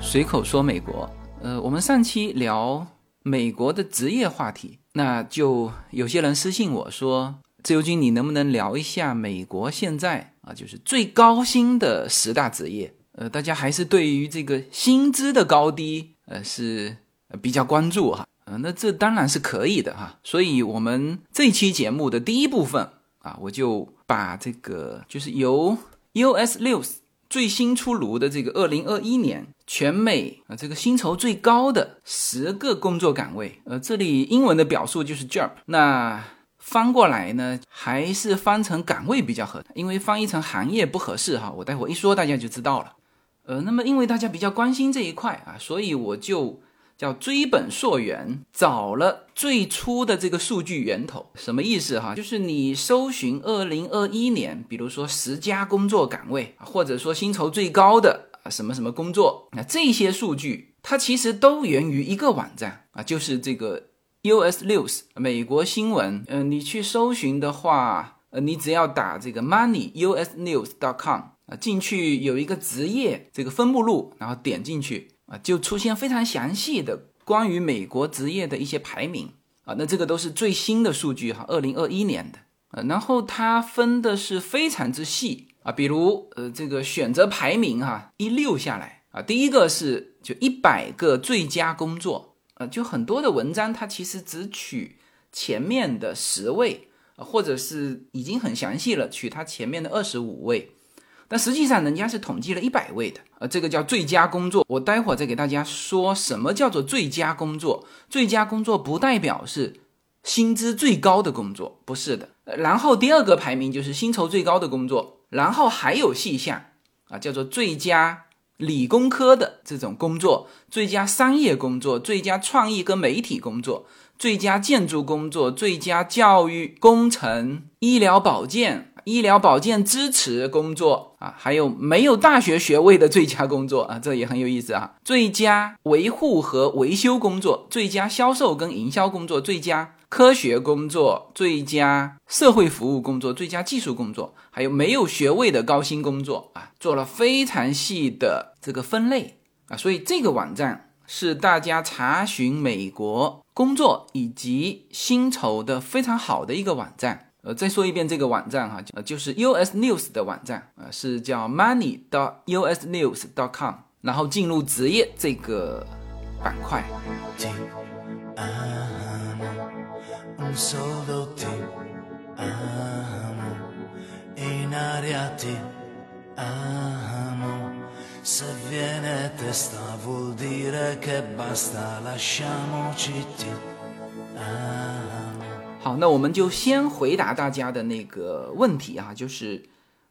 随口说美国。呃，我们上期聊美国的职业话题，那就有些人私信我说：“自由军，你能不能聊一下美国现在啊，就是最高薪的十大职业？”呃，大家还是对于这个薪资的高低，呃，是比较关注哈。呃，那这当然是可以的哈。所以，我们这期节目的第一部分啊，我就把这个就是由 US News 最新出炉的这个二零二一年全美啊这个薪酬最高的十个工作岗位，呃，这里英文的表述就是 job，那翻过来呢还是翻成岗位比较合，因为翻译成行业不合适哈。我待会一说大家就知道了。呃，那么因为大家比较关心这一块啊，所以我就。叫追本溯源，找了最初的这个数据源头，什么意思哈？就是你搜寻二零二一年，比如说十家工作岗位，或者说薪酬最高的什么什么工作，那这些数据它其实都源于一个网站啊，就是这个 US News 美国新闻。嗯，你去搜寻的话，呃，你只要打这个 Money US News dot com 啊，进去有一个职业这个分目录，然后点进去。啊，就出现非常详细的关于美国职业的一些排名啊，那这个都是最新的数据哈，二零二一年的呃，然后它分的是非常之细啊，比如呃这个选择排名哈，一溜下来啊，第一个是就一百个最佳工作啊，就很多的文章它其实只取前面的十位啊，或者是已经很详细了，取它前面的二十五位。但实际上，人家是统计了一百位的，呃，这个叫最佳工作。我待会儿再给大家说什么叫做最佳工作。最佳工作不代表是薪资最高的工作，不是的。然后第二个排名就是薪酬最高的工作，然后还有细项啊，叫做最佳理工科的这种工作，最佳商业工作，最佳创意跟媒体工作，最佳建筑工作，最佳教育工程、医疗保健。医疗保健支持工作啊，还有没有大学学位的最佳工作啊，这也很有意思啊。最佳维护和维修工作，最佳销售跟营销工作，最佳科学工作，最佳社会服务工作，最佳技术工作，还有没有学位的高薪工作啊，做了非常细的这个分类啊。所以这个网站是大家查询美国工作以及薪酬的非常好的一个网站。呃，再说一遍这个网站哈，呃，就是 US News 的网站啊，是叫 money 的 US News dot com 然后进入职业这个板块。So good 好，那我们就先回答大家的那个问题啊，就是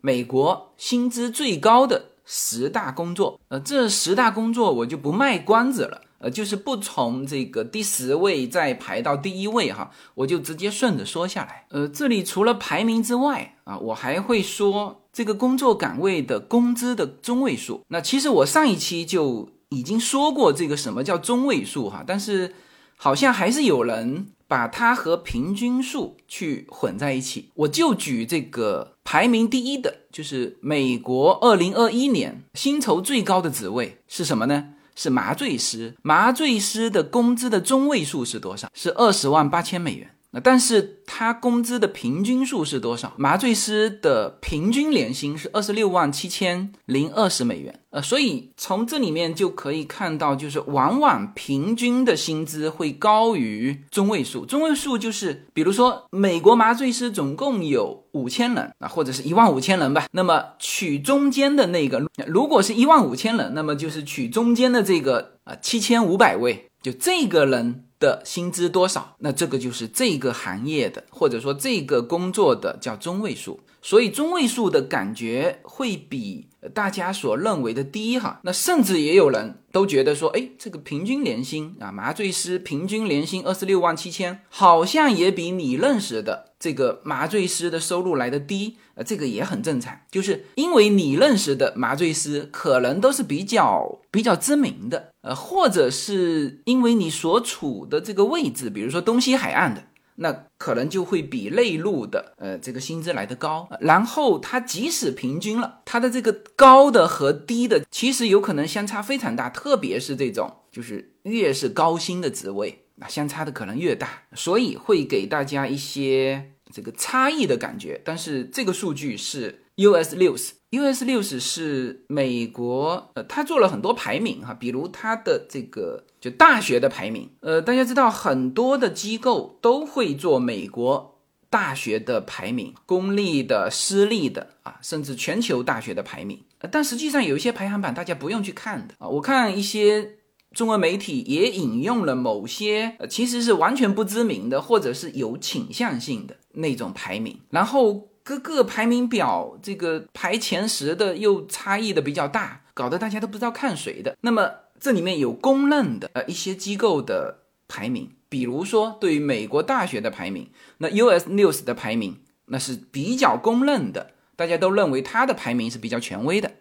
美国薪资最高的十大工作。呃，这十大工作我就不卖关子了，呃，就是不从这个第十位再排到第一位哈，我就直接顺着说下来。呃，这里除了排名之外啊，我还会说这个工作岗位的工资的中位数。那其实我上一期就已经说过这个什么叫中位数哈，但是好像还是有人。把它和平均数去混在一起，我就举这个排名第一的，就是美国二零二一年薪酬最高的职位是什么呢？是麻醉师。麻醉师的工资的中位数是多少？是二十万八千美元。那但是他工资的平均数是多少？麻醉师的平均年薪是二十六万七千零二十美元。呃，所以从这里面就可以看到，就是往往平均的薪资会高于中位数。中位数就是，比如说美国麻醉师总共有五千人啊，或者是一万五千人吧。那么取中间的那个，如果是一万五千人，那么就是取中间的这个啊七千五百位，就这个人。的薪资多少？那这个就是这个行业的，或者说这个工作的叫中位数。所以中位数的感觉会比大家所认为的低哈。那甚至也有人都觉得说，哎，这个平均年薪啊，麻醉师平均年薪二十六万七千，好像也比你认识的这个麻醉师的收入来的低。呃，这个也很正常，就是因为你认识的麻醉师可能都是比较比较知名的，呃，或者是因为你所处的这个位置，比如说东西海岸的。那可能就会比内陆的呃这个薪资来得高。然后它即使平均了，它的这个高的和低的其实有可能相差非常大，特别是这种就是越是高薪的职位，那相差的可能越大，所以会给大家一些这个差异的感觉。但是这个数据是 US News。US News 是美国，呃，他做了很多排名哈，比如他的这个就大学的排名，呃，大家知道很多的机构都会做美国大学的排名，公立的、私立的啊，甚至全球大学的排名。但实际上有一些排行榜大家不用去看的啊，我看一些中文媒体也引用了某些呃其实是完全不知名的或者是有倾向性的那种排名，然后。各个排名表，这个排前十的又差异的比较大，搞得大家都不知道看谁的。那么这里面有公认的呃一些机构的排名，比如说对于美国大学的排名，那 US News 的排名那是比较公认的，大家都认为它的排名是比较权威的。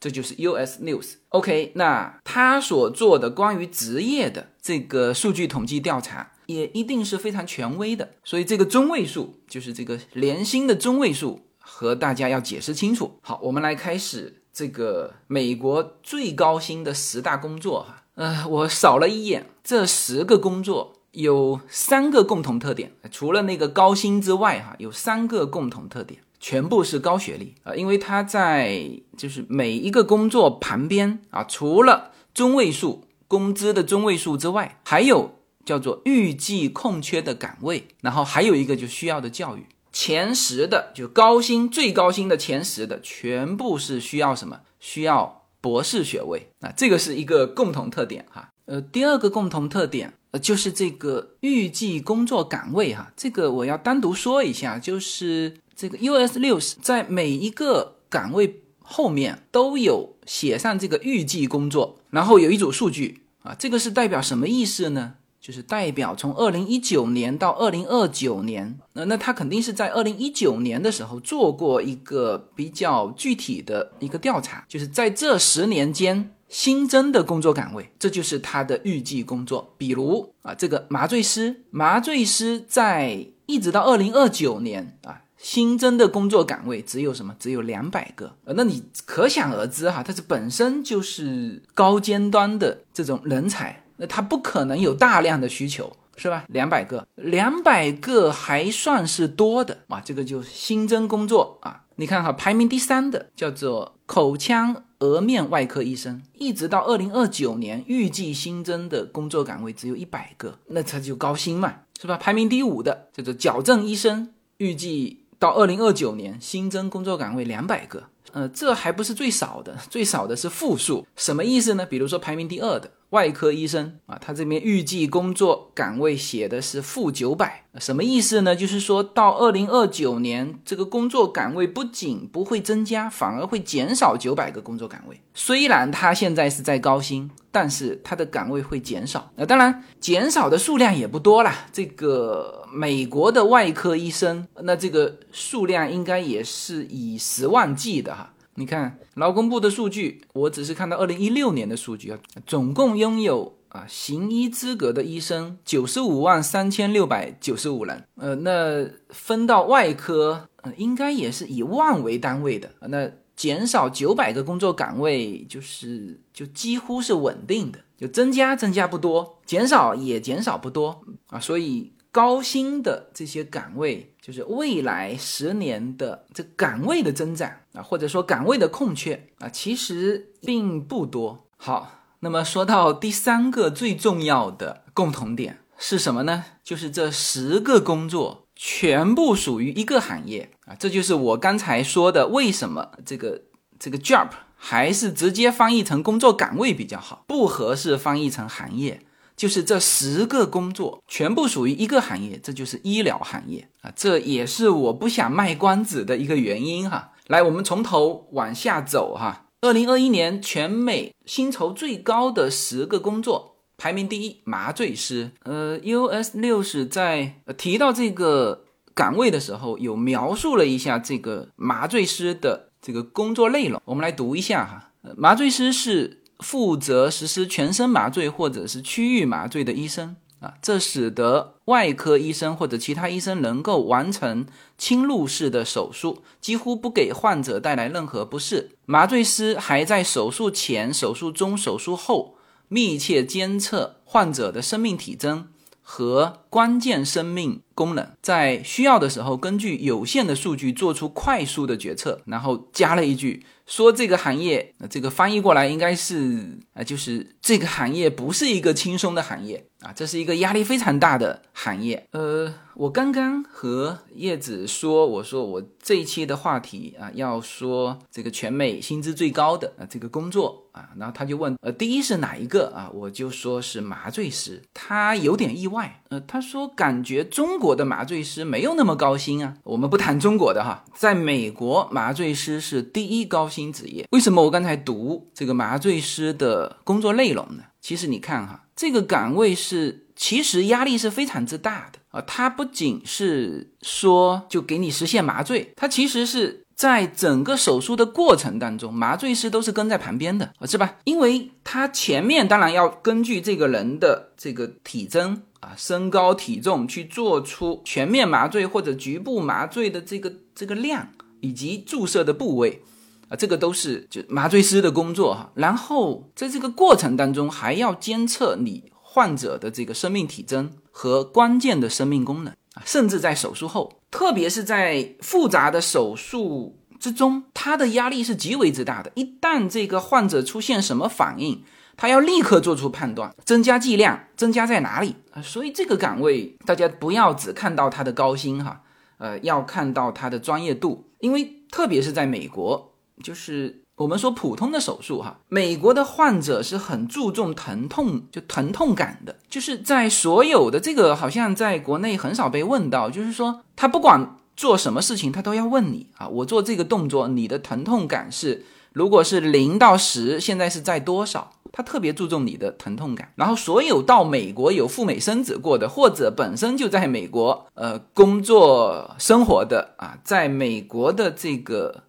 这就是 US News。OK，那他所做的关于职业的这个数据统计调查。也一定是非常权威的，所以这个中位数就是这个年薪的中位数，和大家要解释清楚。好，我们来开始这个美国最高薪的十大工作哈。呃，我扫了一眼这十个工作，有三个共同特点，除了那个高薪之外哈，有三个共同特点，全部是高学历啊，因为他在就是每一个工作旁边啊，除了中位数工资的中位数之外，还有。叫做预计空缺的岗位，然后还有一个就需要的教育。前十的就高薪最高薪的前十的全部是需要什么？需要博士学位啊，这个是一个共同特点哈。呃，第二个共同特点呃就是这个预计工作岗位哈，这个我要单独说一下，就是这个 US 六十在每一个岗位后面都有写上这个预计工作，然后有一组数据啊，这个是代表什么意思呢？就是代表从二零一九年到二零二九年，那那他肯定是在二零一九年的时候做过一个比较具体的一个调查，就是在这十年间新增的工作岗位，这就是他的预计工作。比如啊，这个麻醉师，麻醉师在一直到二零二九年啊，新增的工作岗位只有什么？只有两百个。呃，那你可想而知哈，它是本身就是高尖端的这种人才。那它不可能有大量的需求，是吧？两百个，两百个还算是多的啊。这个就新增工作啊。你看哈，排名第三的叫做口腔颌面外科医生，一直到二零二九年，预计新增的工作岗位只有一百个，那他就高薪嘛，是吧？排名第五的叫做矫正医生，预计到二零二九年新增工作岗位两百个，呃，这还不是最少的，最少的是负数，什么意思呢？比如说排名第二的。外科医生啊，他这边预计工作岗位写的是负九百，什么意思呢？就是说到二零二九年，这个工作岗位不仅不会增加，反而会减少九百个工作岗位。虽然他现在是在高薪，但是他的岗位会减少。那当然，减少的数量也不多啦。这个美国的外科医生，那这个数量应该也是以十万计的哈。你看劳工部的数据，我只是看到二零一六年的数据啊，总共拥有啊行医资格的医生九十五万三千六百九十五人，呃，那分到外科，呃，应该也是以万为单位的，那减少九百个工作岗位，就是就几乎是稳定的，就增加增加不多，减少也减少不多啊，所以。高薪的这些岗位，就是未来十年的这岗位的增长或者说岗位的空缺啊，其实并不多。好，那么说到第三个最重要的共同点是什么呢？就是这十个工作全部属于一个行业啊，这就是我刚才说的，为什么这个这个 job 还是直接翻译成工作岗位比较好，不合适翻译成行业。就是这十个工作全部属于一个行业，这就是医疗行业啊，这也是我不想卖关子的一个原因哈。来，我们从头往下走哈。二零二一年全美薪酬最高的十个工作排名第一，麻醉师。呃，US 六十在提到这个岗位的时候，有描述了一下这个麻醉师的这个工作内容，我们来读一下哈。麻醉师是。负责实施全身麻醉或者是区域麻醉的医生，啊，这使得外科医生或者其他医生能够完成侵入式的手术，几乎不给患者带来任何不适。麻醉师还在手术前、手术中、手术后密切监测患者的生命体征和关键生命功能，在需要的时候，根据有限的数据做出快速的决策。然后加了一句。说这个行业，这个翻译过来应该是啊，就是这个行业不是一个轻松的行业啊，这是一个压力非常大的行业。呃，我刚刚和叶子说，我说我这一期的话题啊，要说这个全美薪资最高的啊这个工作啊，然后他就问，呃，第一是哪一个啊？我就说是麻醉师，他有点意外，呃，他说感觉中国的麻醉师没有那么高薪啊。我们不谈中国的哈，在美国麻醉师是第一高薪。职业为什么我刚才读这个麻醉师的工作内容呢？其实你看哈，这个岗位是其实压力是非常之大的啊。它不仅是说就给你实现麻醉，它其实是在整个手术的过程当中，麻醉师都是跟在旁边的，是吧？因为他前面当然要根据这个人的这个体征啊、身高、体重去做出全面麻醉或者局部麻醉的这个这个量以及注射的部位。啊，这个都是就麻醉师的工作哈，然后在这个过程当中还要监测你患者的这个生命体征和关键的生命功能啊，甚至在手术后，特别是在复杂的手术之中，他的压力是极为之大的。一旦这个患者出现什么反应，他要立刻做出判断，增加剂量，增加在哪里啊？所以这个岗位大家不要只看到他的高薪哈，呃，要看到他的专业度，因为特别是在美国。就是我们说普通的手术哈，美国的患者是很注重疼痛，就疼痛感的。就是在所有的这个，好像在国内很少被问到，就是说他不管做什么事情，他都要问你啊，我做这个动作，你的疼痛感是，如果是零到十，现在是在多少？他特别注重你的疼痛感。然后所有到美国有赴美生子过的，或者本身就在美国呃工作生活的啊，在美国的这个。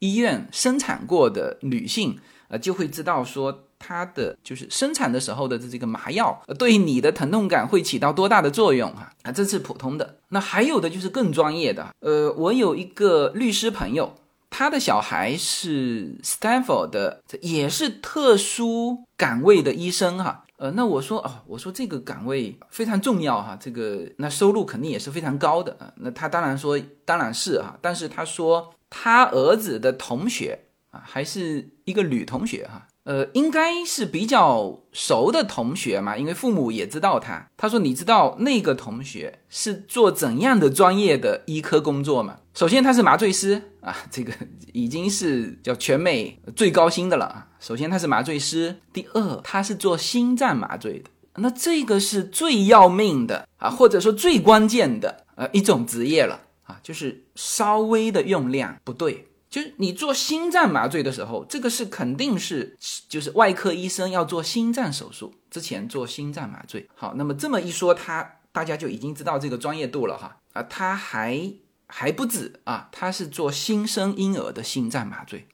医院生产过的女性，呃，就会知道说她的就是生产的时候的这个麻药，对你的疼痛感会起到多大的作用哈啊，这是普通的。那还有的就是更专业的，呃，我有一个律师朋友，他的小孩是 Stanford 的，也是特殊岗位的医生哈。呃，那我说哦，我说这个岗位非常重要哈，这个那收入肯定也是非常高的。那他当然说当然是哈，但是他说。他儿子的同学啊，还是一个女同学哈，呃，应该是比较熟的同学嘛，因为父母也知道他。他说：“你知道那个同学是做怎样的专业的医科工作吗？首先他是麻醉师啊，这个已经是叫全美最高薪的了。首先他是麻醉师，第二他是做心脏麻醉的，那这个是最要命的啊，或者说最关键的呃一种职业了。”啊，就是稍微的用量不对，就是你做心脏麻醉的时候，这个是肯定是，就是外科医生要做心脏手术之前做心脏麻醉。好，那么这么一说，他大家就已经知道这个专业度了哈。啊，他还还不止啊，他是做新生婴儿的心脏麻醉，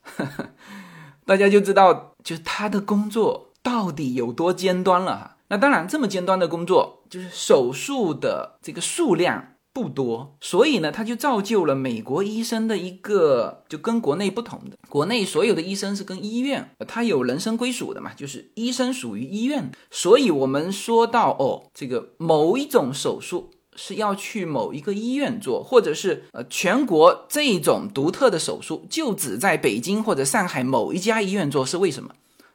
大家就知道，就是他的工作到底有多尖端了哈。那当然，这么尖端的工作，就是手术的这个数量。不多，所以呢，他就造就了美国医生的一个就跟国内不同的。国内所有的医生是跟医院，他有人生归属的嘛，就是医生属于医院。所以我们说到哦，这个某一种手术是要去某一个医院做，或者是呃全国这种独特的手术就只在北京或者上海某一家医院做，是为什么？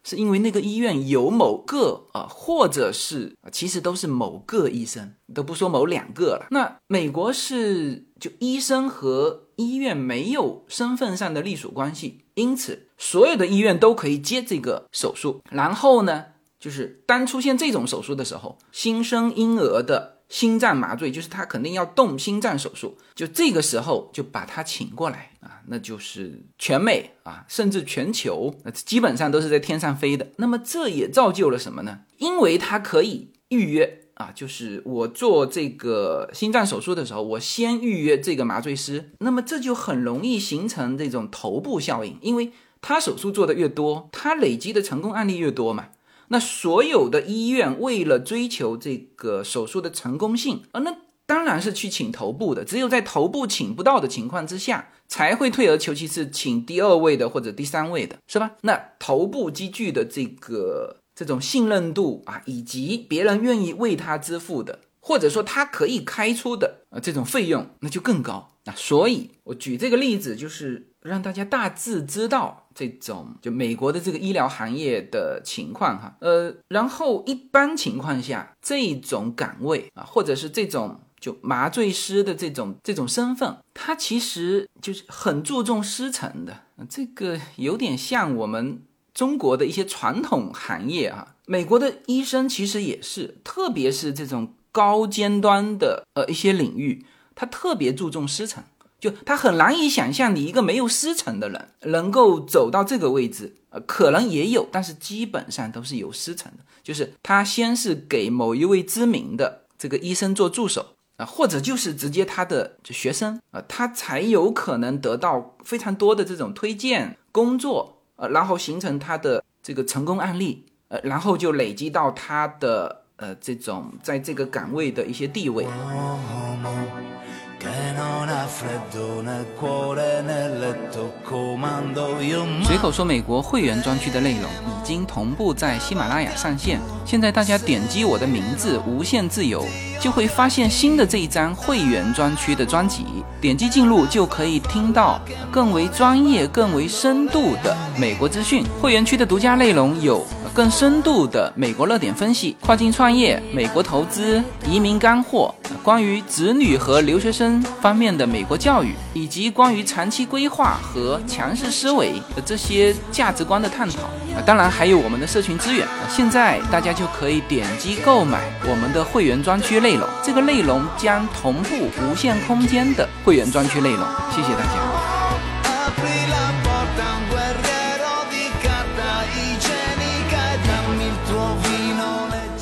是因为那个医院有某个啊，或者是其实都是某个医生，都不说某两个了。那美国是就医生和医院没有身份上的隶属关系，因此所有的医院都可以接这个手术。然后呢，就是当出现这种手术的时候，新生婴儿的。心脏麻醉就是他肯定要动心脏手术，就这个时候就把他请过来啊，那就是全美啊，甚至全球，基本上都是在天上飞的。那么这也造就了什么呢？因为他可以预约啊，就是我做这个心脏手术的时候，我先预约这个麻醉师，那么这就很容易形成这种头部效应，因为他手术做的越多，他累积的成功案例越多嘛。那所有的医院为了追求这个手术的成功性啊，那当然是去请头部的。只有在头部请不到的情况之下，才会退而求其次，请第二位的或者第三位的，是吧？那头部积聚的这个这种信任度啊，以及别人愿意为他支付的。或者说他可以开出的呃这种费用那就更高啊，所以我举这个例子就是让大家大致知道这种就美国的这个医疗行业的情况哈，呃，然后一般情况下这种岗位啊，或者是这种就麻醉师的这种这种身份，他其实就是很注重师承的，这个有点像我们中国的一些传统行业啊，美国的医生其实也是，特别是这种。高尖端的呃一些领域，他特别注重师承，就他很难以想象你一个没有师承的人能够走到这个位置，呃，可能也有，但是基本上都是有师承的，就是他先是给某一位知名的这个医生做助手啊，或者就是直接他的学生啊，他才有可能得到非常多的这种推荐工作，呃，然后形成他的这个成功案例，呃，然后就累积到他的。呃，这种在这个岗位的一些地位。随口说，美国会员专区的内容已经同步在喜马拉雅上线。现在大家点击我的名字“无限自由”，就会发现新的这一张会员专区的专辑。点击进入就可以听到更为专业、更为深度的美国资讯。会员区的独家内容有更深度的美国热点分析、跨境创业、美国投资、移民干货，关于子女和留学生。方面的美国教育，以及关于长期规划和强势思维的这些价值观的探讨啊，当然还有我们的社群资源。现在大家就可以点击购买我们的会员专区内容，这个内容将同步无限空间的会员专区内容。谢谢大家。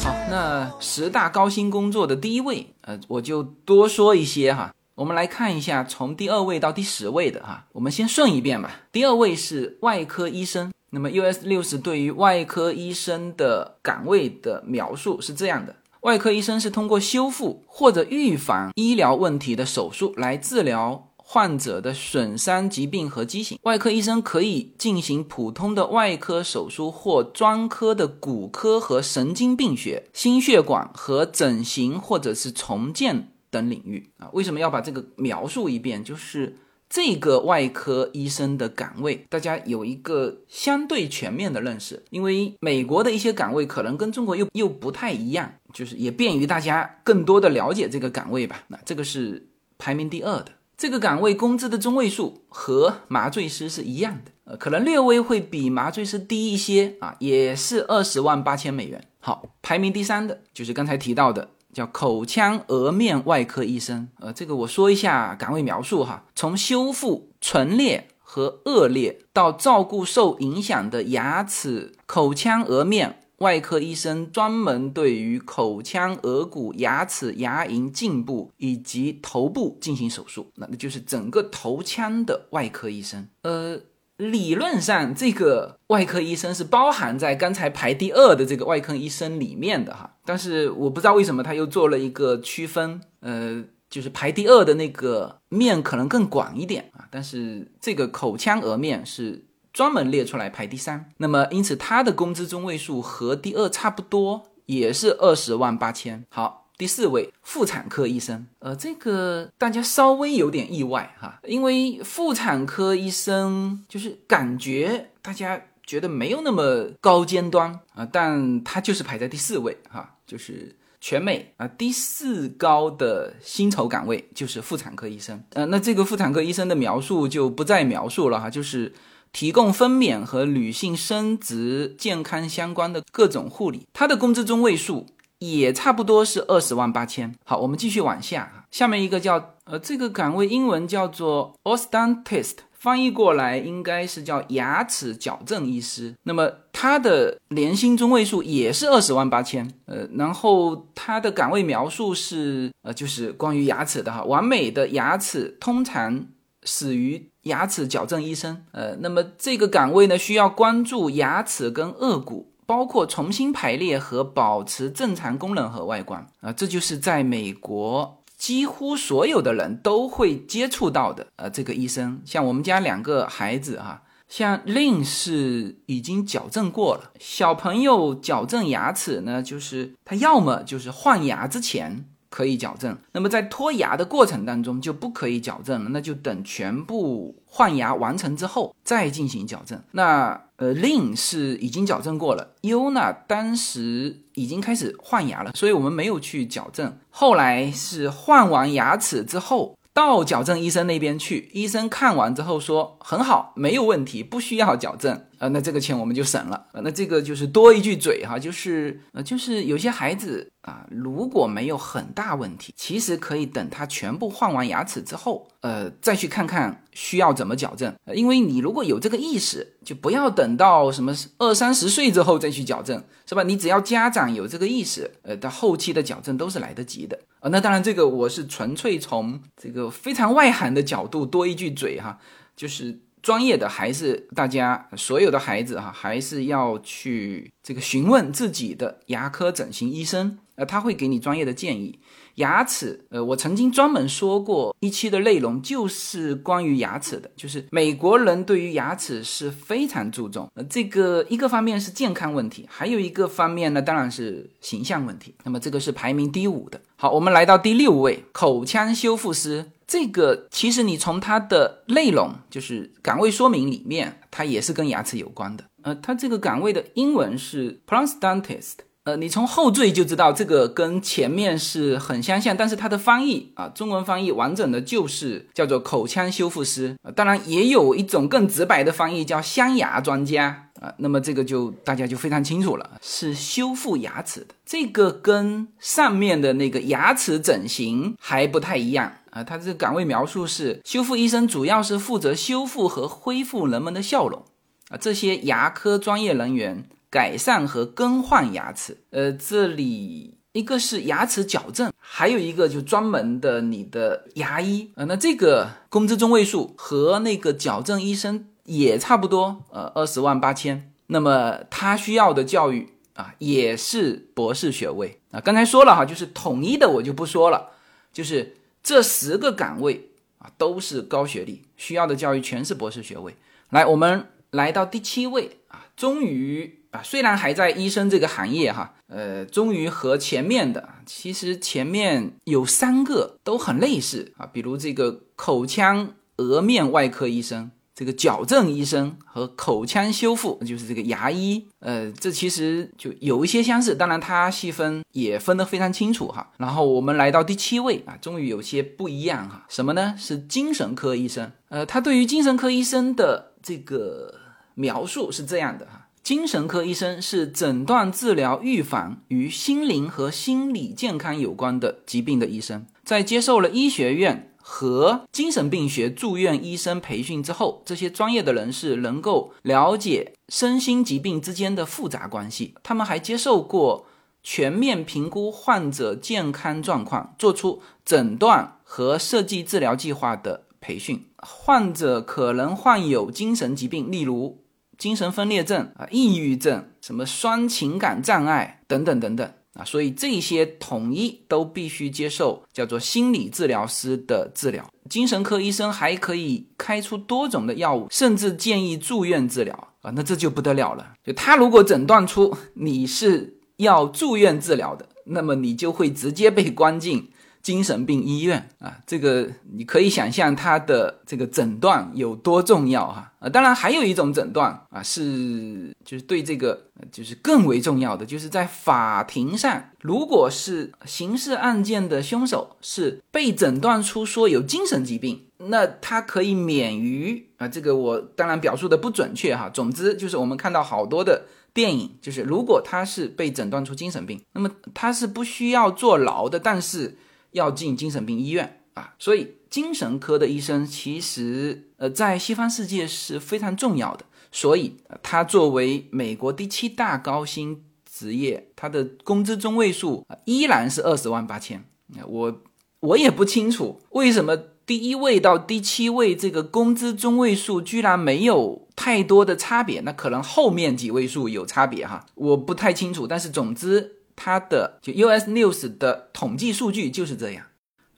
好，那十大高薪工作的第一位，呃，我就多说一些哈。我们来看一下，从第二位到第十位的哈，我们先顺一遍吧。第二位是外科医生。那么 US 六十对于外科医生的岗位的描述是这样的：外科医生是通过修复或者预防医疗问题的手术来治疗患者的损伤疾病和畸形。外科医生可以进行普通的外科手术或专科的骨科和神经病学、心血管和整形或者是重建。等领域啊，为什么要把这个描述一遍？就是这个外科医生的岗位，大家有一个相对全面的认识。因为美国的一些岗位可能跟中国又又不太一样，就是也便于大家更多的了解这个岗位吧。那这个是排名第二的这个岗位，工资的中位数和麻醉师是一样的，呃，可能略微会比麻醉师低一些啊，也是二十万八千美元。好，排名第三的就是刚才提到的。叫口腔颌面外科医生，呃，这个我说一下岗位描述哈。从修复唇裂和腭裂到照顾受影响的牙齿，口腔颌面外科医生专门对于口腔、颌骨、牙齿、牙龈、颈部以及头部进行手术，那那就是整个头腔的外科医生，呃。理论上，这个外科医生是包含在刚才排第二的这个外科医生里面的哈，但是我不知道为什么他又做了一个区分，呃，就是排第二的那个面可能更广一点啊，但是这个口腔颌面是专门列出来排第三，那么因此他的工资中位数和第二差不多，也是二十万八千。好。第四位妇产科医生，呃，这个大家稍微有点意外哈，因为妇产科医生就是感觉大家觉得没有那么高尖端啊，但他就是排在第四位哈，就是全美啊第四高的薪酬岗位就是妇产科医生，呃，那这个妇产科医生的描述就不再描述了哈，就是提供分娩和女性生殖健康相关的各种护理，他的工资中位数。也差不多是二十万八千。好，我们继续往下下面一个叫呃，这个岗位英文叫做 odontist，翻译过来应该是叫牙齿矫正医师。那么他的年薪中位数也是二十万八千。呃，然后他的岗位描述是呃，就是关于牙齿的哈，完美的牙齿通常始于牙齿矫正医生。呃，那么这个岗位呢，需要关注牙齿跟颚骨。包括重新排列和保持正常功能和外观啊，这就是在美国几乎所有的人都会接触到的。呃，这个医生，像我们家两个孩子哈，像令是已经矫正过了。小朋友矫正牙齿呢，就是他要么就是换牙之前。可以矫正，那么在脱牙的过程当中就不可以矫正了，那就等全部换牙完成之后再进行矫正。那呃，Lin 是已经矫正过了，Yuna 当时已经开始换牙了，所以我们没有去矫正。后来是换完牙齿之后。到矫正医生那边去，医生看完之后说很好，没有问题，不需要矫正。呃，那这个钱我们就省了。呃，那这个就是多一句嘴哈，就是呃，就是有些孩子啊，如果没有很大问题，其实可以等他全部换完牙齿之后，呃，再去看看需要怎么矫正。因为你如果有这个意识，就不要等到什么二三十岁之后再去矫正，是吧？你只要家长有这个意识，呃，到后期的矫正都是来得及的。啊，那当然，这个我是纯粹从这个非常外行的角度多一句嘴哈，就是专业的还是大家所有的孩子哈，还是要去这个询问自己的牙科整形医生，呃，他会给你专业的建议。牙齿，呃，我曾经专门说过一期的内容，就是关于牙齿的，就是美国人对于牙齿是非常注重。呃，这个一个方面是健康问题，还有一个方面呢，当然是形象问题。那么这个是排名第五的。好，我们来到第六位，口腔修复师。这个其实你从它的内容，就是岗位说明里面，它也是跟牙齿有关的。呃，它这个岗位的英文是 prosthetist。呃，你从后缀就知道这个跟前面是很相像，但是它的翻译啊，中文翻译完整的就是叫做口腔修复师。当然，也有一种更直白的翻译叫镶牙专家啊。那么这个就大家就非常清楚了，是修复牙齿的。这个跟上面的那个牙齿整形还不太一样啊。它这个岗位描述是修复医生，主要是负责修复和恢复人们的笑容啊。这些牙科专业人员。改善和更换牙齿，呃，这里一个是牙齿矫正，还有一个就专门的你的牙医，呃，那这个工资中位数和那个矫正医生也差不多，呃，二十万八千。那么他需要的教育啊，也是博士学位啊。刚才说了哈，就是统一的我就不说了，就是这十个岗位啊都是高学历，需要的教育全是博士学位。来，我们来到第七位啊，终于。啊，虽然还在医生这个行业哈，呃，终于和前面的，其实前面有三个都很类似啊，比如这个口腔颌面外科医生，这个矫正医生和口腔修复，就是这个牙医，呃，这其实就有一些相似，当然它细分也分得非常清楚哈。然后我们来到第七位啊，终于有些不一样哈，什么呢？是精神科医生，呃，他对于精神科医生的这个描述是这样的哈。精神科医生是诊断、治疗、预防与心灵和心理健康有关的疾病的医生。在接受了医学院和精神病学住院医生培训之后，这些专业的人士能够了解身心疾病之间的复杂关系。他们还接受过全面评估患者健康状况、做出诊断和设计治疗计划的培训。患者可能患有精神疾病，例如。精神分裂症啊，抑郁症，什么双情感障碍等等等等啊，所以这些统一都必须接受叫做心理治疗师的治疗。精神科医生还可以开出多种的药物，甚至建议住院治疗啊，那这就不得了了。就他如果诊断出你是要住院治疗的，那么你就会直接被关进。精神病医院啊，这个你可以想象它的这个诊断有多重要哈啊！当然还有一种诊断啊，是就是对这个就是更为重要的，就是在法庭上，如果是刑事案件的凶手是被诊断出说有精神疾病，那他可以免于啊，这个我当然表述的不准确哈。总之就是我们看到好多的电影，就是如果他是被诊断出精神病，那么他是不需要坐牢的，但是。要进精神病医院啊，所以精神科的医生其实呃在西方世界是非常重要的。所以他作为美国第七大高薪职业，他的工资中位数依然是二十万八千。我我也不清楚为什么第一位到第七位这个工资中位数居然没有太多的差别，那可能后面几位数有差别哈，我不太清楚。但是总之，它的就 US News 的统计数据就是这样。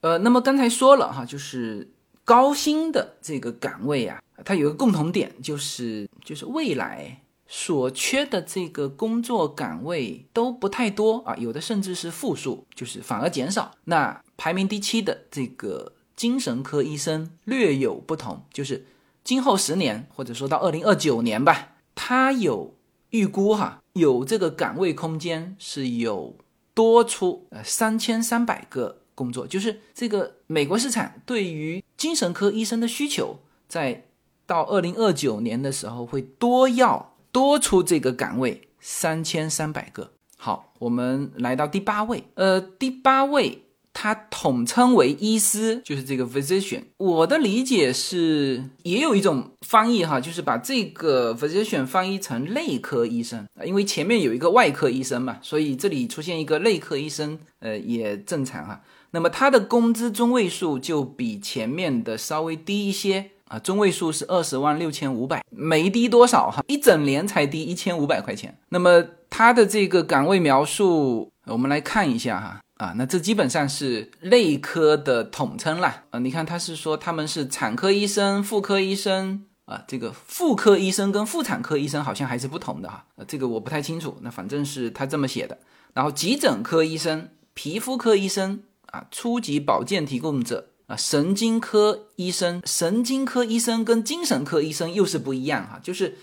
呃，那么刚才说了哈，就是高薪的这个岗位啊，它有个共同点，就是就是未来。所缺的这个工作岗位都不太多啊，有的甚至是负数，就是反而减少。那排名第七的这个精神科医生略有不同，就是今后十年或者说到二零二九年吧，他有预估哈，有这个岗位空间是有多出呃三千三百个工作，就是这个美国市场对于精神科医生的需求，在到二零二九年的时候会多要。多出这个岗位三千三百个。好，我们来到第八位，呃，第八位它统称为医师，就是这个 physician。我的理解是，也有一种翻译哈，就是把这个 physician 翻译成内科医生啊，因为前面有一个外科医生嘛，所以这里出现一个内科医生，呃，也正常哈。那么他的工资中位数就比前面的稍微低一些。啊，中位数是二十万六千五百，没低多少哈，一整年才低一千五百块钱。那么它的这个岗位描述，我们来看一下哈，啊，那这基本上是内科的统称啦。啊，你看他是说他们是产科医生、妇科医生啊，这个妇科医生跟妇产科医生好像还是不同的哈，这个我不太清楚。那反正是他这么写的。然后急诊科医生、皮肤科医生啊，初级保健提供者啊。神经科医生，神经科医生跟精神科医生又是不一样哈。就是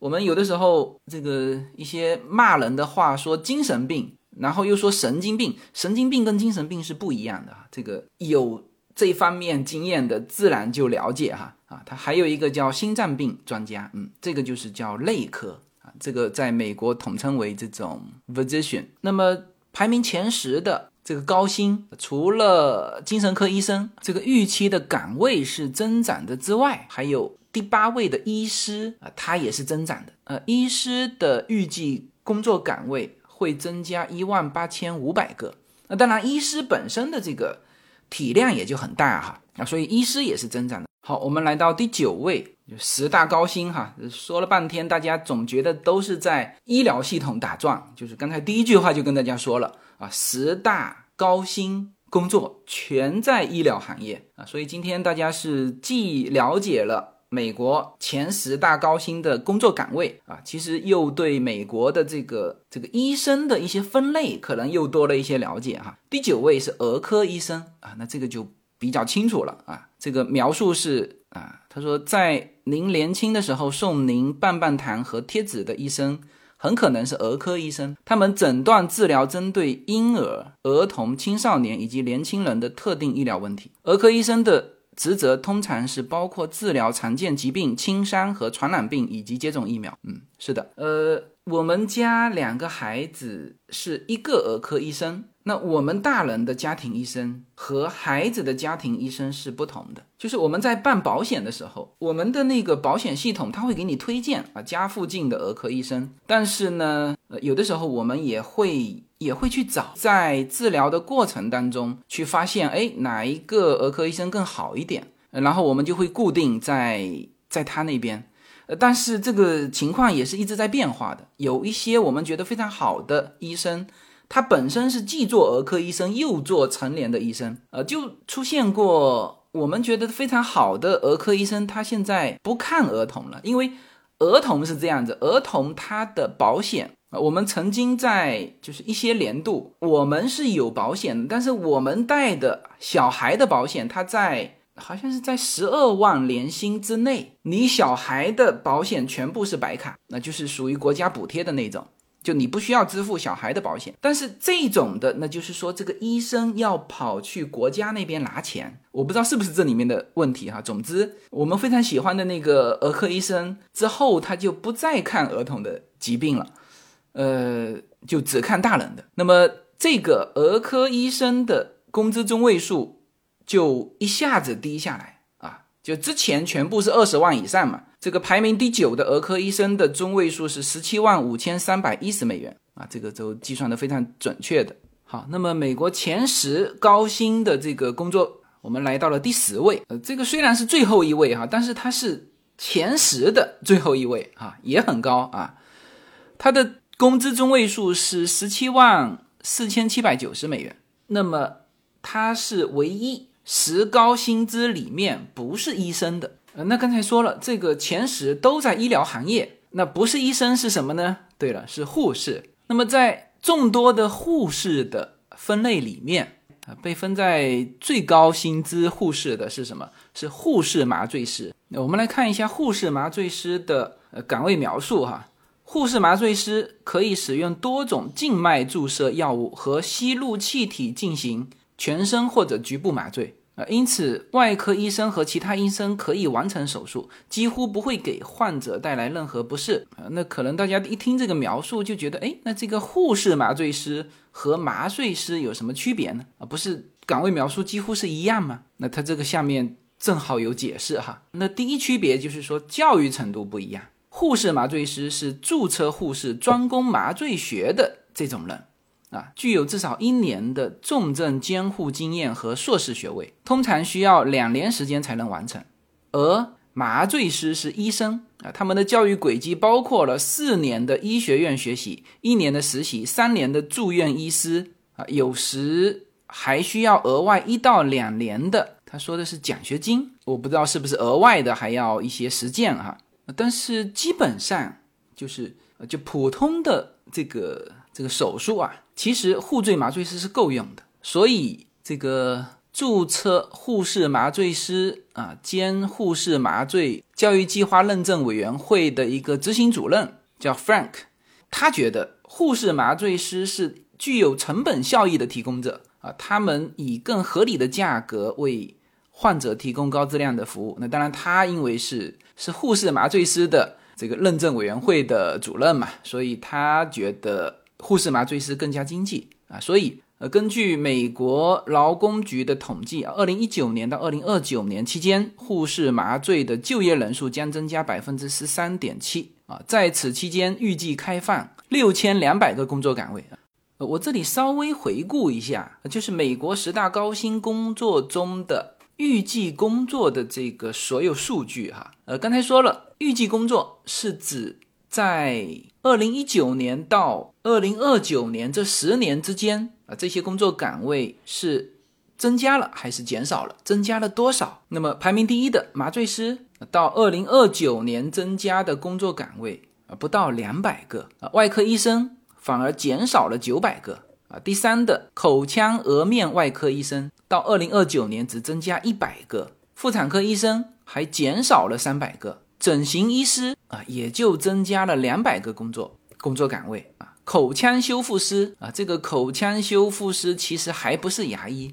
我们有的时候这个一些骂人的话，说精神病，然后又说神经病，神经病跟精神病是不一样的。这个有这方面经验的，自然就了解哈。啊，他还有一个叫心脏病专家，嗯，这个就是叫内科啊。这个在美国统称为这种 physician。那么排名前十的。这个高薪，除了精神科医生这个预期的岗位是增长的之外，还有第八位的医师啊，他也是增长的。呃，医师的预计工作岗位会增加一万八千五百个。那当然，医师本身的这个体量也就很大哈啊，所以医师也是增长的。好，我们来到第九位，十大高薪哈，说了半天，大家总觉得都是在医疗系统打转，就是刚才第一句话就跟大家说了。啊，十大高薪工作全在医疗行业啊，所以今天大家是既了解了美国前十大高薪的工作岗位啊，其实又对美国的这个这个医生的一些分类可能又多了一些了解哈。第九位是儿科医生啊，那这个就比较清楚了啊，这个描述是啊，他说在您年轻的时候送您棒棒糖和贴纸的医生。很可能是儿科医生，他们诊断治疗针对婴儿、儿童、青少年以及年轻人的特定医疗问题。儿科医生的职责通常是包括治疗常见疾病、轻伤和传染病以及接种疫苗。嗯，是的，呃，我们家两个孩子是一个儿科医生。那我们大人的家庭医生和孩子的家庭医生是不同的，就是我们在办保险的时候，我们的那个保险系统他会给你推荐啊家附近的儿科医生，但是呢，有的时候我们也会也会去找，在治疗的过程当中去发现，哎哪一个儿科医生更好一点，然后我们就会固定在在他那边，呃但是这个情况也是一直在变化的，有一些我们觉得非常好的医生。他本身是既做儿科医生又做成年的医生，呃，就出现过我们觉得非常好的儿科医生，他现在不看儿童了，因为儿童是这样子，儿童他的保险，我们曾经在就是一些年度，我们是有保险的，但是我们带的小孩的保险，它在好像是在十二万年薪之内，你小孩的保险全部是白卡，那就是属于国家补贴的那种。就你不需要支付小孩的保险，但是这种的，那就是说这个医生要跑去国家那边拿钱，我不知道是不是这里面的问题哈。总之，我们非常喜欢的那个儿科医生之后，他就不再看儿童的疾病了，呃，就只看大人的。那么这个儿科医生的工资中位数就一下子低下来啊，就之前全部是二十万以上嘛。这个排名第九的儿科医生的中位数是十七万五千三百一十美元啊，这个都计算的非常准确的。好，那么美国前十高薪的这个工作，我们来到了第十位。呃，这个虽然是最后一位哈，但是它是前十的最后一位啊，也很高啊。他的工资中位数是十七万四千七百九十美元。那么他是唯一十高薪资里面不是医生的。呃，那刚才说了，这个前十都在医疗行业，那不是医生是什么呢？对了，是护士。那么在众多的护士的分类里面啊，被分在最高薪资护士的是什么？是护士麻醉师。那我们来看一下护士麻醉师的呃岗位描述哈。护士麻醉师可以使用多种静脉注射药物和吸入气体进行全身或者局部麻醉。因此，外科医生和其他医生可以完成手术，几乎不会给患者带来任何不适。那可能大家一听这个描述就觉得，哎，那这个护士麻醉师和麻醉师有什么区别呢？啊，不是岗位描述几乎是一样吗？那它这个下面正好有解释哈。那第一区别就是说教育程度不一样，护士麻醉师是注册护士，专攻麻醉学的这种人。啊，具有至少一年的重症监护经验和硕士学位，通常需要两年时间才能完成。而麻醉师是医生啊，他们的教育轨迹包括了四年的医学院学习，一年的实习，三年的住院医师啊，有时还需要额外一到两年的，他说的是奖学金，我不知道是不是额外的还要一些实践哈。但是基本上就是就普通的这个这个手术啊。其实护罪麻醉师是够用的，所以这个注册护士麻醉师啊兼护士麻醉教育计划认证委员会的一个执行主任叫 Frank，他觉得护士麻醉师是具有成本效益的提供者啊，他们以更合理的价格为患者提供高质量的服务。那当然，他因为是是护士麻醉师的这个认证委员会的主任嘛，所以他觉得。护士麻醉师更加经济啊，所以呃，根据美国劳工局的统计啊，二零一九年到二零二九年期间，护士麻醉的就业人数将增加百分之十三点七啊，在此期间预计开放六千两百个工作岗位。呃，我这里稍微回顾一下，就是美国十大高薪工作中的预计工作的这个所有数据哈。呃，刚才说了，预计工作是指。在二零一九年到二零二九年这十年之间啊，这些工作岗位是增加了还是减少了？增加了多少？那么排名第一的麻醉师，到二零二九年增加的工作岗位啊不到两百个啊，外科医生反而减少了九百个啊。第三的口腔颌面外科医生，到二零二九年只增加一百个，妇产科医生还减少了三百个。整形医师啊，也就增加了两百个工作工作岗位啊。口腔修复师啊，这个口腔修复师其实还不是牙医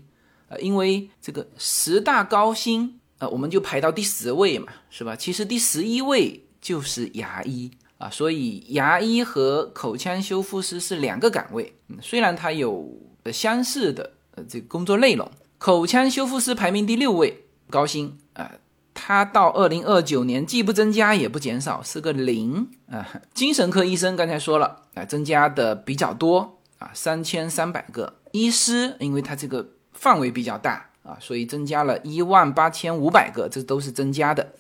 啊，因为这个十大高薪啊，我们就排到第十位嘛，是吧？其实第十一位就是牙医啊，所以牙医和口腔修复师是两个岗位，嗯虽然它有相似的呃这个工作内容。口腔修复师排名第六位，高薪啊。它到二零二九年既不增加也不减少，是个零啊。精神科医生刚才说了啊，增加的比较多啊，三千三百个医师，因为它这个范围比较大啊，所以增加了一万八千五百个，这都是增加的。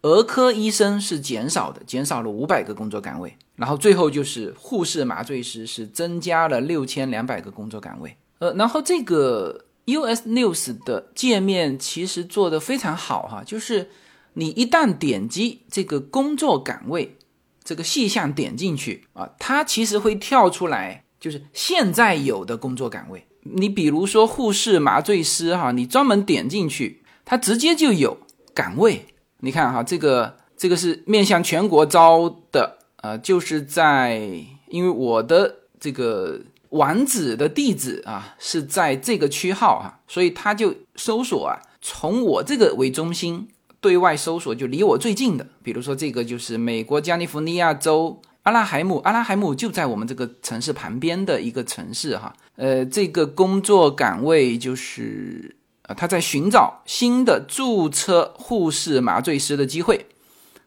儿科医生是减少的，减少了五百个工作岗位。然后最后就是护士麻醉师是增加了六千两百个工作岗位。呃，然后这个。US News 的界面其实做的非常好哈，就是你一旦点击这个工作岗位这个细项点进去啊，它其实会跳出来，就是现在有的工作岗位。你比如说护士、麻醉师哈，你专门点进去，它直接就有岗位。你看哈，这个这个是面向全国招的，呃，就是在因为我的这个。网址的地址啊是在这个区号哈，所以他就搜索啊，从我这个为中心对外搜索，就离我最近的，比如说这个就是美国加利福尼亚州阿拉海姆，阿拉海姆就在我们这个城市旁边的一个城市哈，呃，这个工作岗位就是啊，他在寻找新的注册护士麻醉师的机会，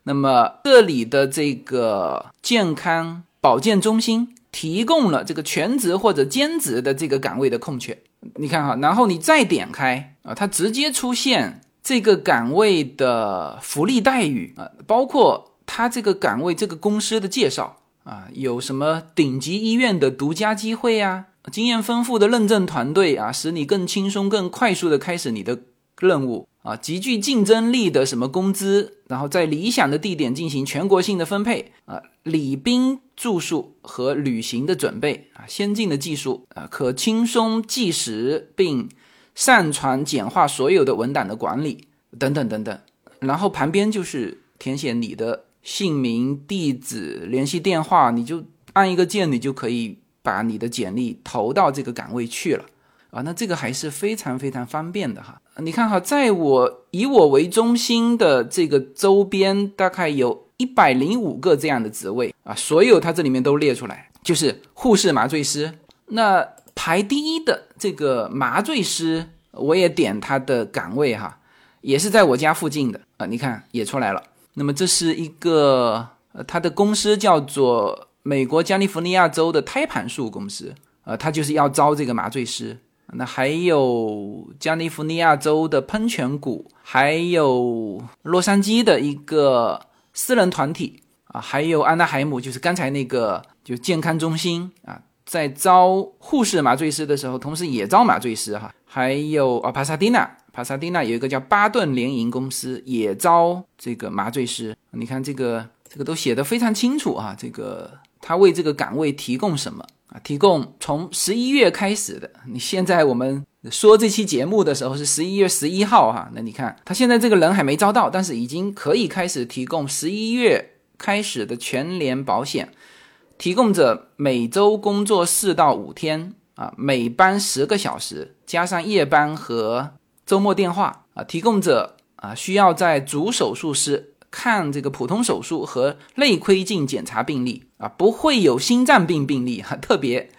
那么这里的这个健康保健中心。提供了这个全职或者兼职的这个岗位的空缺。你看哈，然后你再点开啊，它直接出现这个岗位的福利待遇啊，包括它这个岗位这个公司的介绍啊，有什么顶级医院的独家机会呀，经验丰富的认证团队啊，使你更轻松、更快速的开始你的任务啊，极具竞争力的什么工资，然后在理想的地点进行全国性的分配啊，礼宾。住宿和旅行的准备啊，先进的技术啊，可轻松计时并上传简化所有的文档的管理等等等等。然后旁边就是填写你的姓名、地址、联系电话，你就按一个键，你就可以把你的简历投到这个岗位去了啊。那这个还是非常非常方便的哈。你看哈，在我以我为中心的这个周边，大概有。一百零五个这样的职位啊，所有它这里面都列出来，就是护士、麻醉师。那排第一的这个麻醉师，我也点他的岗位哈，也是在我家附近的啊，你看也出来了。那么这是一个，呃，他的公司叫做美国加利福尼亚州的胎盘术公司，呃，他就是要招这个麻醉师。那还有加利福尼亚州的喷泉谷，还有洛杉矶的一个。私人团体啊，还有安娜海姆，就是刚才那个就健康中心啊，在招护士麻醉师的时候，同时也招麻醉师哈。还有啊，帕萨蒂娜，帕萨蒂娜有一个叫巴顿联营公司，也招这个麻醉师。你看这个这个都写的非常清楚啊，这个他为这个岗位提供什么啊？提供从十一月开始的。你现在我们。说这期节目的时候是十一月十一号哈，那你看他现在这个人还没招到，但是已经可以开始提供十一月开始的全年保险，提供者每周工作四到五天啊，每班十个小时，加上夜班和周末电话啊，提供者啊需要在主手术室看这个普通手术和内窥镜检查病例啊，不会有心脏病病例哈，特别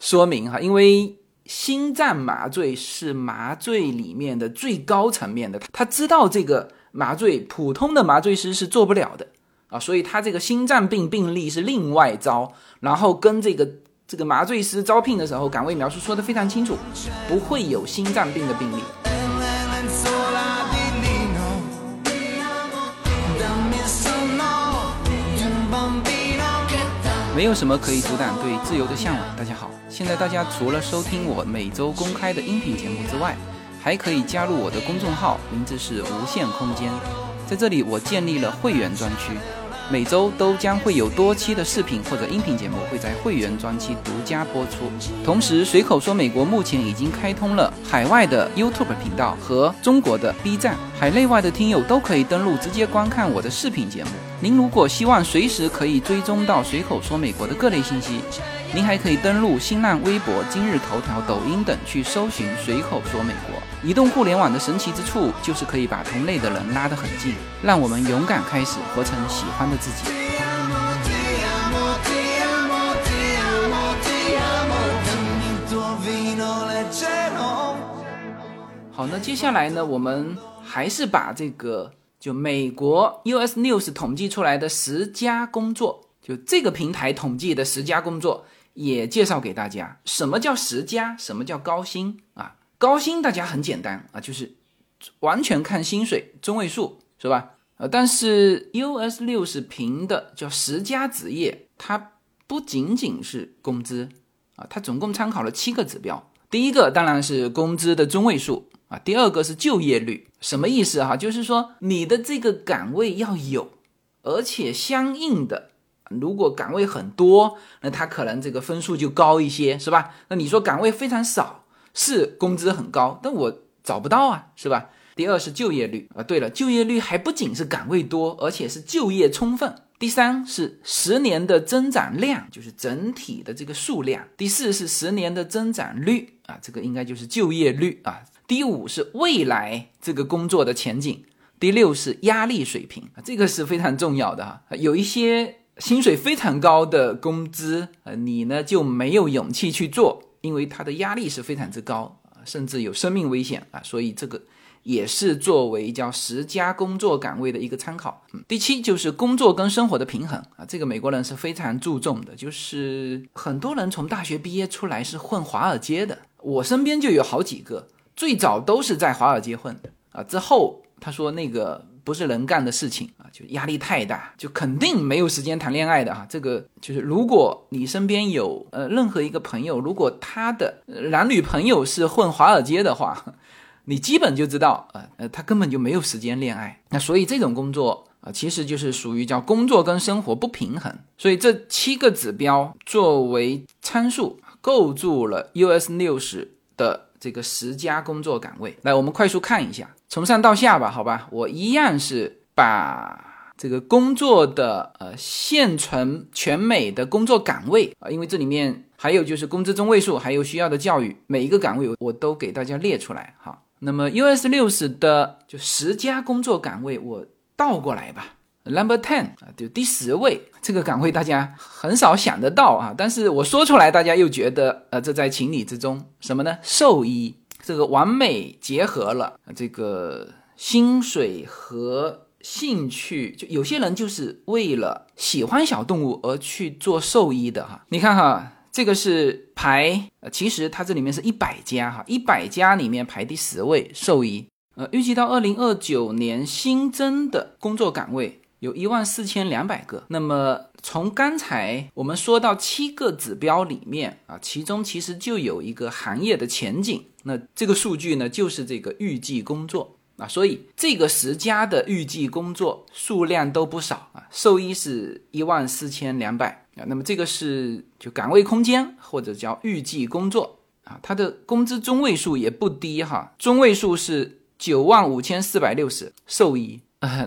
说明哈，因为。心脏麻醉是麻醉里面的最高层面的，他知道这个麻醉普通的麻醉师是做不了的啊，所以他这个心脏病病例是另外招，然后跟这个这个麻醉师招聘的时候岗位描述说的非常清楚，不会有心脏病的病例。没有什么可以阻挡对自由的向往。大家好，现在大家除了收听我每周公开的音频节目之外，还可以加入我的公众号，名字是无限空间。在这里，我建立了会员专区。每周都将会有多期的视频或者音频节目会在会员专区独家播出。同时，随口说美国目前已经开通了海外的 YouTube 频道和中国的 B 站，海内外的听友都可以登录直接观看我的视频节目。您如果希望随时可以追踪到随口说美国的各类信息。您还可以登录新浪微博、今日头条、抖音等去搜寻“随口说美国”。移动互联网的神奇之处就是可以把同类的人拉得很近，让我们勇敢开始，活成喜欢的自己。好，那接下来呢，我们还是把这个就美国 US News 统计出来的十家工作，就这个平台统计的十家工作。也介绍给大家，什么叫十佳，什么叫高薪啊？高薪大家很简单啊，就是完全看薪水中位数，是吧？呃，但是 US 六是评的叫十佳职业，它不仅仅是工资啊，它总共参考了七个指标。第一个当然是工资的中位数啊，第二个是就业率，什么意思哈？就是说你的这个岗位要有，而且相应的。如果岗位很多，那他可能这个分数就高一些，是吧？那你说岗位非常少，是工资很高，但我找不到啊，是吧？第二是就业率啊，对了，就业率还不仅是岗位多，而且是就业充分。第三是十年的增长量，就是整体的这个数量。第四是十年的增长率啊，这个应该就是就业率啊。第五是未来这个工作的前景。第六是压力水平啊，这个是非常重要的哈，有一些。薪水非常高的工资，呃，你呢就没有勇气去做，因为它的压力是非常之高啊，甚至有生命危险啊，所以这个也是作为叫十佳工作岗位的一个参考。嗯，第七就是工作跟生活的平衡啊，这个美国人是非常注重的，就是很多人从大学毕业出来是混华尔街的，我身边就有好几个，最早都是在华尔街混的啊，之后他说那个不是人干的事情啊，就压力太大，就肯定没有时间谈恋爱的哈。这个就是如果你身边有呃任何一个朋友，如果他的男女朋友是混华尔街的话，你基本就知道呃呃他根本就没有时间恋爱。那所以这种工作。啊，其实就是属于叫工作跟生活不平衡，所以这七个指标作为参数构筑了 US 六十的这个十家工作岗位。来，我们快速看一下，从上到下吧，好吧，我一样是把这个工作的呃现存全美的工作岗位啊，因为这里面还有就是工资中位数，还有需要的教育，每一个岗位我都给大家列出来哈。那么 US 六十的就十家工作岗位我。倒过来吧，Number Ten 啊，就第十位这个岗位，大家很少想得到啊。但是我说出来，大家又觉得呃，这在情理之中。什么呢？兽医，这个完美结合了这个薪水和兴趣。就有些人就是为了喜欢小动物而去做兽医的哈。你看哈，这个是排，呃，其实它这里面是一百家哈，一百家里面排第十位，兽医。呃，预计到二零二九年新增的工作岗位有一万四千两百个。那么从刚才我们说到七个指标里面啊，其中其实就有一个行业的前景。那这个数据呢，就是这个预计工作啊，所以这个十家的预计工作数量都不少啊。兽医是一万四千两百啊，那么这个是就岗位空间或者叫预计工作啊，它的工资中位数也不低哈，中位数是。九万五千四百六十兽医，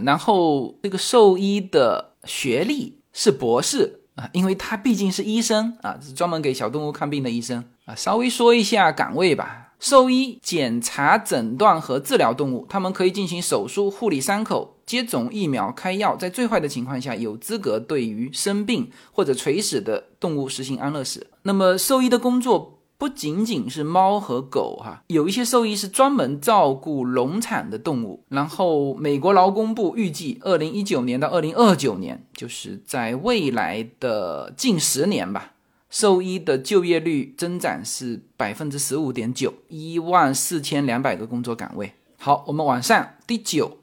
然后这个兽医的学历是博士啊，因为他毕竟是医生啊，是专门给小动物看病的医生啊。稍微说一下岗位吧，兽医检查、诊断和治疗动物，他们可以进行手术、护理伤口、接种疫苗、开药，在最坏的情况下，有资格对于生病或者垂死的动物实行安乐死。那么兽医的工作。不仅仅是猫和狗哈，有一些兽医是专门照顾农场的动物。然后，美国劳工部预计，二零一九年到二零二九年，就是在未来的近十年吧，兽医的就业率增长是百分之十五点九，一万四千两百个工作岗位。好，我们往上，第九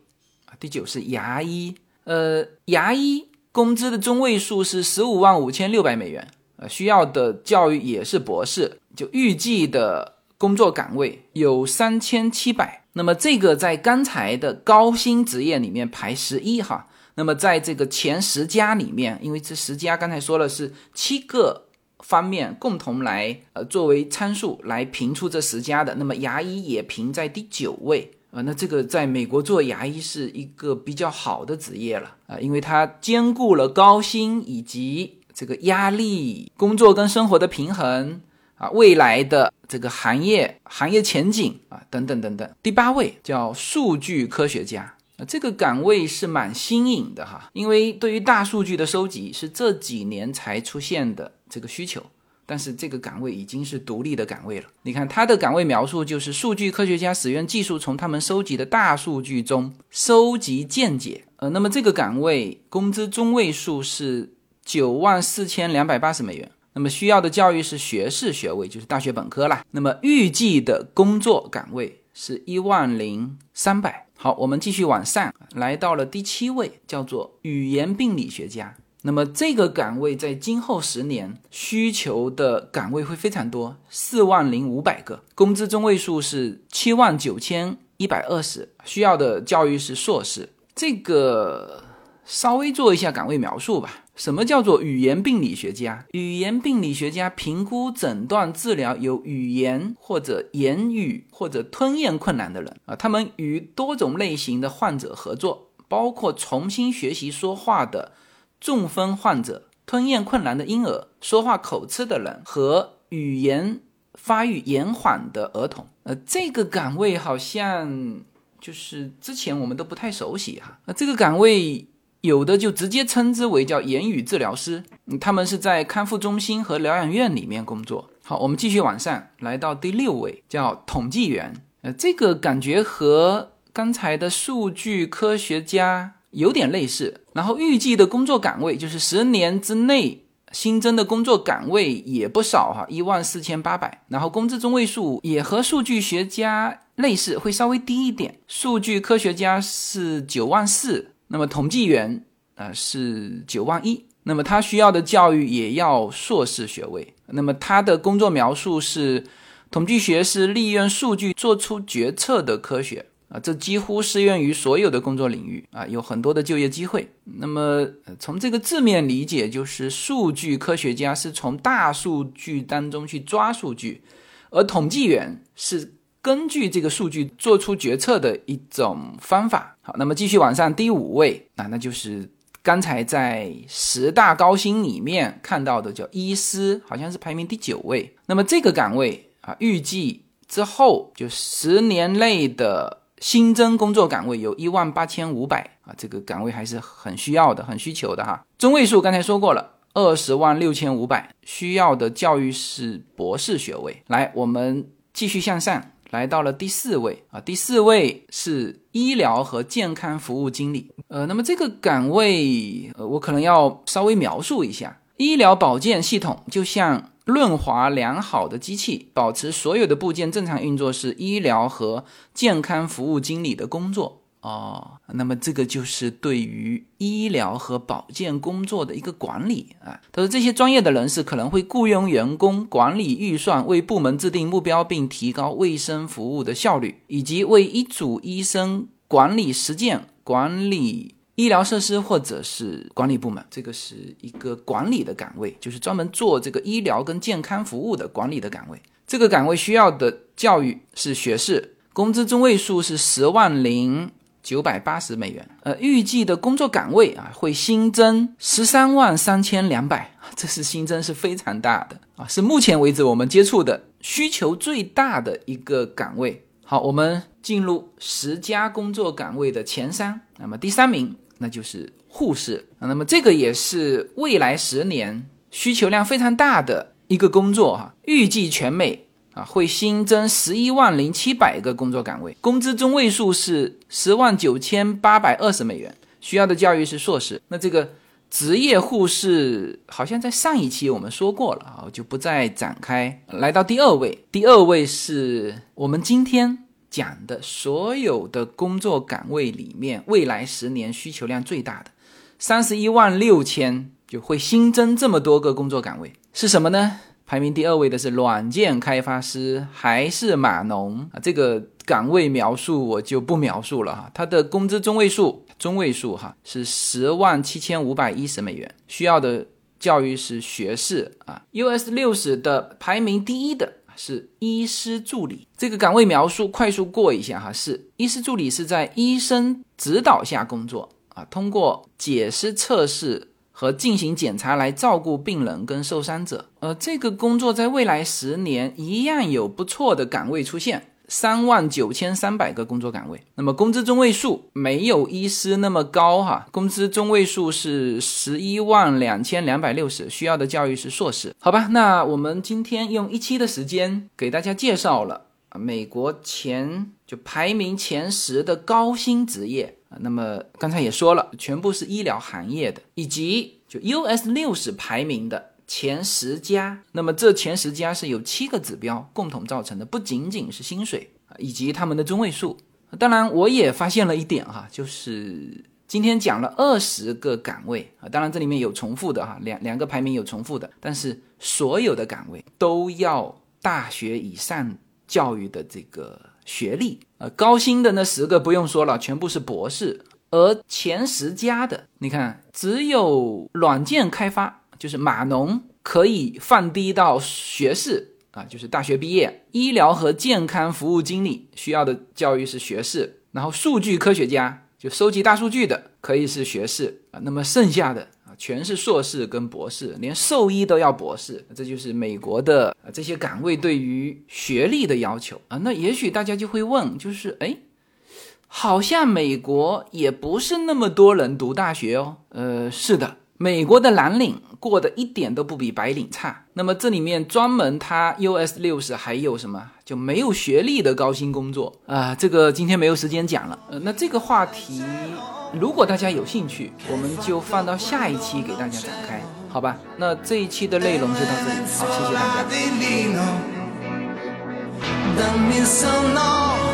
啊，第九是牙医，呃，牙医工资的中位数是十五万五千六百美元。呃，需要的教育也是博士，就预计的工作岗位有三千七百。那么这个在刚才的高薪职业里面排十一哈。那么在这个前十家里面，因为这十家刚才说了是七个方面共同来呃作为参数来评出这十家的，那么牙医也评在第九位啊。那这个在美国做牙医是一个比较好的职业了啊，因为它兼顾了高薪以及。这个压力、工作跟生活的平衡啊，未来的这个行业行业前景啊，等等等等。第八位叫数据科学家啊，这个岗位是蛮新颖的哈，因为对于大数据的收集是这几年才出现的这个需求，但是这个岗位已经是独立的岗位了。你看它的岗位描述就是数据科学家使用技术从他们收集的大数据中收集见解。呃，那么这个岗位工资中位数是。九万四千两百八十美元，那么需要的教育是学士学位，就是大学本科啦。那么预计的工作岗位是一万零三百。好，我们继续往上，来到了第七位，叫做语言病理学家。那么这个岗位在今后十年需求的岗位会非常多，四万零五百个，工资中位数是七万九千一百二十，需要的教育是硕士。这个稍微做一下岗位描述吧。什么叫做语言病理学家？语言病理学家评估、诊断、治疗有语言或者言语或者吞咽困难的人啊，他们与多种类型的患者合作，包括重新学习说话的中风患者、吞咽困难的婴儿、说话口吃的人和语言发育延缓的儿童。呃，这个岗位好像就是之前我们都不太熟悉哈。那这个岗位。有的就直接称之为叫言语治疗师，他们是在康复中心和疗养院里面工作。好，我们继续往上，来到第六位，叫统计员。呃，这个感觉和刚才的数据科学家有点类似。然后预计的工作岗位就是十年之内新增的工作岗位也不少哈，一万四千八百，然后工资中位数也和数据学家类似，会稍微低一点。数据科学家是九万四，那么统计员啊是九万一，那么他需要的教育也要硕士学位。那么他的工作描述是，统计学是利用数据做出决策的科学。啊，这几乎适用于所有的工作领域啊，有很多的就业机会。那么从这个字面理解，就是数据科学家是从大数据当中去抓数据，而统计员是根据这个数据做出决策的一种方法。好，那么继续往上，第五位啊，那就是刚才在十大高薪里面看到的，叫医师，好像是排名第九位。那么这个岗位啊，预计之后就十年内的。新增工作岗位有一万八千五百啊，这个岗位还是很需要的，很需求的哈。中位数刚才说过了，二十万六千五百，需要的教育是博士学位。来，我们继续向上，来到了第四位啊，第四位是医疗和健康服务经理。呃，那么这个岗位，呃，我可能要稍微描述一下，医疗保健系统就像。润滑良好的机器，保持所有的部件正常运作，是医疗和健康服务经理的工作哦。那么这个就是对于医疗和保健工作的一个管理啊。他说，这些专业的人士可能会雇佣员工，管理预算，为部门制定目标，并提高卫生服务的效率，以及为一组医生管理实践管理。医疗设施或者是管理部门，这个是一个管理的岗位，就是专门做这个医疗跟健康服务的管理的岗位。这个岗位需要的教育是学士，工资中位数是十万零九百八十美元。呃，预计的工作岗位啊会新增十三万三千两百，这是新增是非常大的啊，是目前为止我们接触的需求最大的一个岗位。好，我们进入十家工作岗位的前三，那么第三名。那就是护士啊，那么这个也是未来十年需求量非常大的一个工作哈。预计全美啊会新增十一万零七百个工作岗位，工资中位数是十万九千八百二十美元，需要的教育是硕士。那这个职业护士好像在上一期我们说过了啊，就不再展开。来到第二位，第二位是我们今天。讲的所有的工作岗位里面，未来十年需求量最大的三十一万六千就会新增这么多个工作岗位是什么呢？排名第二位的是软件开发师，还是码农啊？这个岗位描述我就不描述了哈。他的工资中位数中位数哈是十万七千五百一十美元，需要的教育是学士啊。US 六十的排名第一的。是医师助理这个岗位描述，快速过一下哈。是医师助理是在医生指导下工作啊，通过解释测试和进行检查来照顾病人跟受伤者。呃，这个工作在未来十年一样有不错的岗位出现。三万九千三百个工作岗位，那么工资中位数没有医师那么高哈，工资中位数是十一万两千两百六十，需要的教育是硕士，好吧？那我们今天用一期的时间给大家介绍了美国前就排名前十的高薪职业啊，那么刚才也说了，全部是医疗行业的，以及就 US 六十排名的。前十家，那么这前十家是有七个指标共同造成的，不仅仅是薪水啊，以及他们的中位数。当然，我也发现了一点哈，就是今天讲了二十个岗位啊，当然这里面有重复的哈，两两个排名有重复的，但是所有的岗位都要大学以上教育的这个学历呃，高薪的那十个不用说了，全部是博士，而前十家的，你看只有软件开发。就是码农可以放低到学士啊，就是大学毕业。医疗和健康服务经理需要的教育是学士，然后数据科学家就收集大数据的可以是学士啊。那么剩下的全是硕士跟博士，连兽医都要博士。这就是美国的这些岗位对于学历的要求啊。那也许大家就会问，就是哎，好像美国也不是那么多人读大学哦。呃，是的。美国的蓝领过得一点都不比白领差。那么这里面专门他 US 六十还有什么就没有学历的高薪工作啊？这个今天没有时间讲了。呃，那这个话题如果大家有兴趣，我们就放到下一期给大家展开。好吧，那这一期的内容就到这里，好，谢谢大家。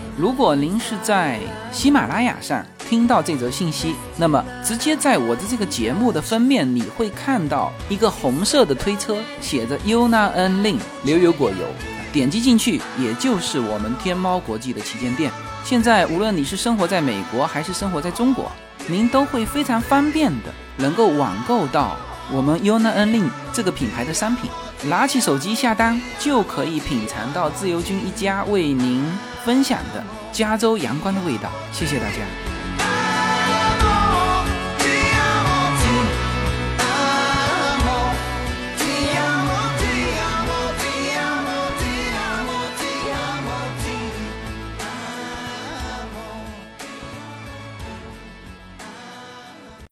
如果您是在喜马拉雅上听到这则信息，那么直接在我的这个节目的封面，你会看到一个红色的推车，写着 Yuna N Lin 牛油果油，点击进去，也就是我们天猫国际的旗舰店。现在无论你是生活在美国还是生活在中国，您都会非常方便的能够网购到我们 Yuna N Lin 这个品牌的商品。拿起手机下单，就可以品尝到自由军一家为您分享的加州阳光的味道。谢谢大家。